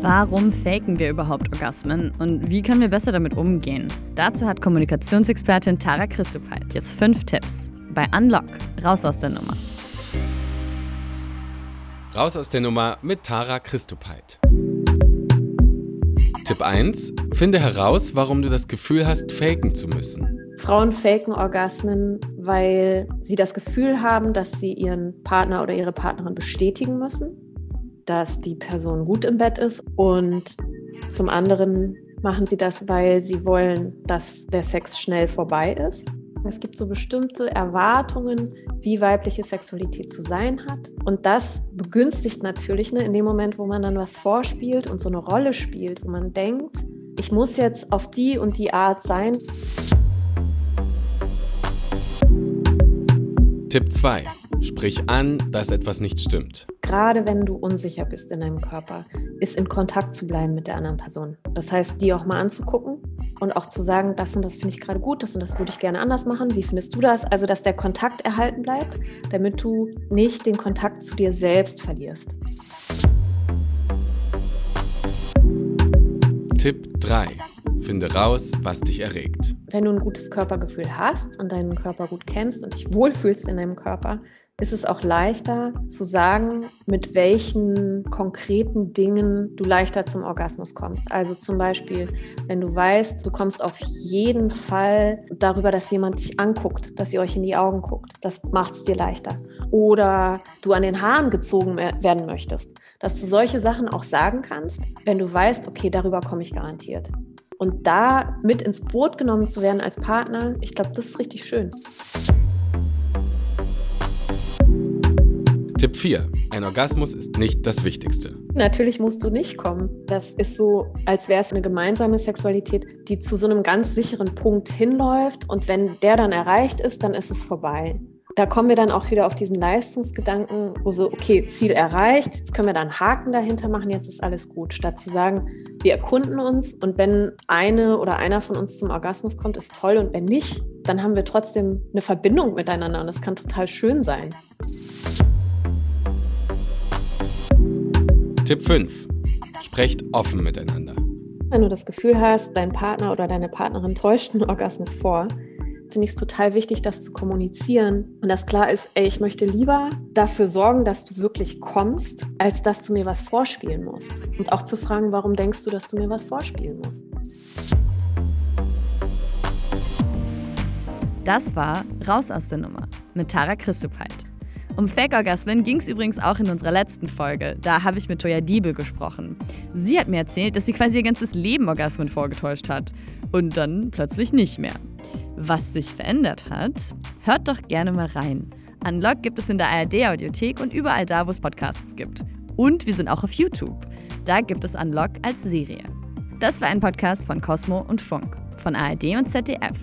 Warum faken wir überhaupt Orgasmen und wie können wir besser damit umgehen? Dazu hat Kommunikationsexpertin Tara Christopheit jetzt fünf Tipps. Bei Unlock, raus aus der Nummer. Raus aus der Nummer mit Tara Christopheit. Tipp 1. Finde heraus, warum du das Gefühl hast, faken zu müssen. Frauen faken Orgasmen, weil sie das Gefühl haben, dass sie ihren Partner oder ihre Partnerin bestätigen müssen dass die Person gut im Bett ist und zum anderen machen sie das, weil sie wollen, dass der Sex schnell vorbei ist. Es gibt so bestimmte Erwartungen, wie weibliche Sexualität zu sein hat. Und das begünstigt natürlich ne, in dem Moment, wo man dann was vorspielt und so eine Rolle spielt, wo man denkt, ich muss jetzt auf die und die Art sein. Tipp 2. Sprich an, dass etwas nicht stimmt. Gerade wenn du unsicher bist in deinem Körper, ist in Kontakt zu bleiben mit der anderen Person. Das heißt, die auch mal anzugucken und auch zu sagen, das und das finde ich gerade gut, das und das würde ich gerne anders machen. Wie findest du das? Also, dass der Kontakt erhalten bleibt, damit du nicht den Kontakt zu dir selbst verlierst. Tipp 3. Finde raus, was dich erregt. Wenn du ein gutes Körpergefühl hast und deinen Körper gut kennst und dich wohlfühlst in deinem Körper, ist es auch leichter zu sagen, mit welchen konkreten Dingen du leichter zum Orgasmus kommst. Also zum Beispiel, wenn du weißt, du kommst auf jeden Fall darüber, dass jemand dich anguckt, dass ihr euch in die Augen guckt. Das macht es dir leichter. Oder du an den Haaren gezogen werden möchtest. Dass du solche Sachen auch sagen kannst, wenn du weißt, okay, darüber komme ich garantiert. Und da mit ins Boot genommen zu werden als Partner, ich glaube, das ist richtig schön. Tipp 4. Ein Orgasmus ist nicht das Wichtigste. Natürlich musst du nicht kommen. Das ist so, als wäre es eine gemeinsame Sexualität, die zu so einem ganz sicheren Punkt hinläuft. Und wenn der dann erreicht ist, dann ist es vorbei. Da kommen wir dann auch wieder auf diesen Leistungsgedanken, wo so, okay, Ziel erreicht, jetzt können wir da einen Haken dahinter machen, jetzt ist alles gut. Statt zu sagen, wir erkunden uns und wenn eine oder einer von uns zum Orgasmus kommt, ist toll und wenn nicht, dann haben wir trotzdem eine Verbindung miteinander und das kann total schön sein. Tipp 5. Sprecht offen miteinander. Wenn du das Gefühl hast, dein Partner oder deine Partnerin täuscht einen Orgasmus vor, finde ich es total wichtig, das zu kommunizieren und dass klar ist, ey, ich möchte lieber dafür sorgen, dass du wirklich kommst, als dass du mir was vorspielen musst. Und auch zu fragen, warum denkst du, dass du mir was vorspielen musst. Das war Raus aus der Nummer mit Tara Christopheit. Um Fake-Orgasmen ging es übrigens auch in unserer letzten Folge. Da habe ich mit Toya Diebel gesprochen. Sie hat mir erzählt, dass sie quasi ihr ganzes Leben Orgasmen vorgetäuscht hat. Und dann plötzlich nicht mehr. Was sich verändert hat, hört doch gerne mal rein. Unlock gibt es in der ARD-Audiothek und überall da, wo es Podcasts gibt. Und wir sind auch auf YouTube. Da gibt es Unlock als Serie. Das war ein Podcast von Cosmo und Funk, von ARD und ZDF.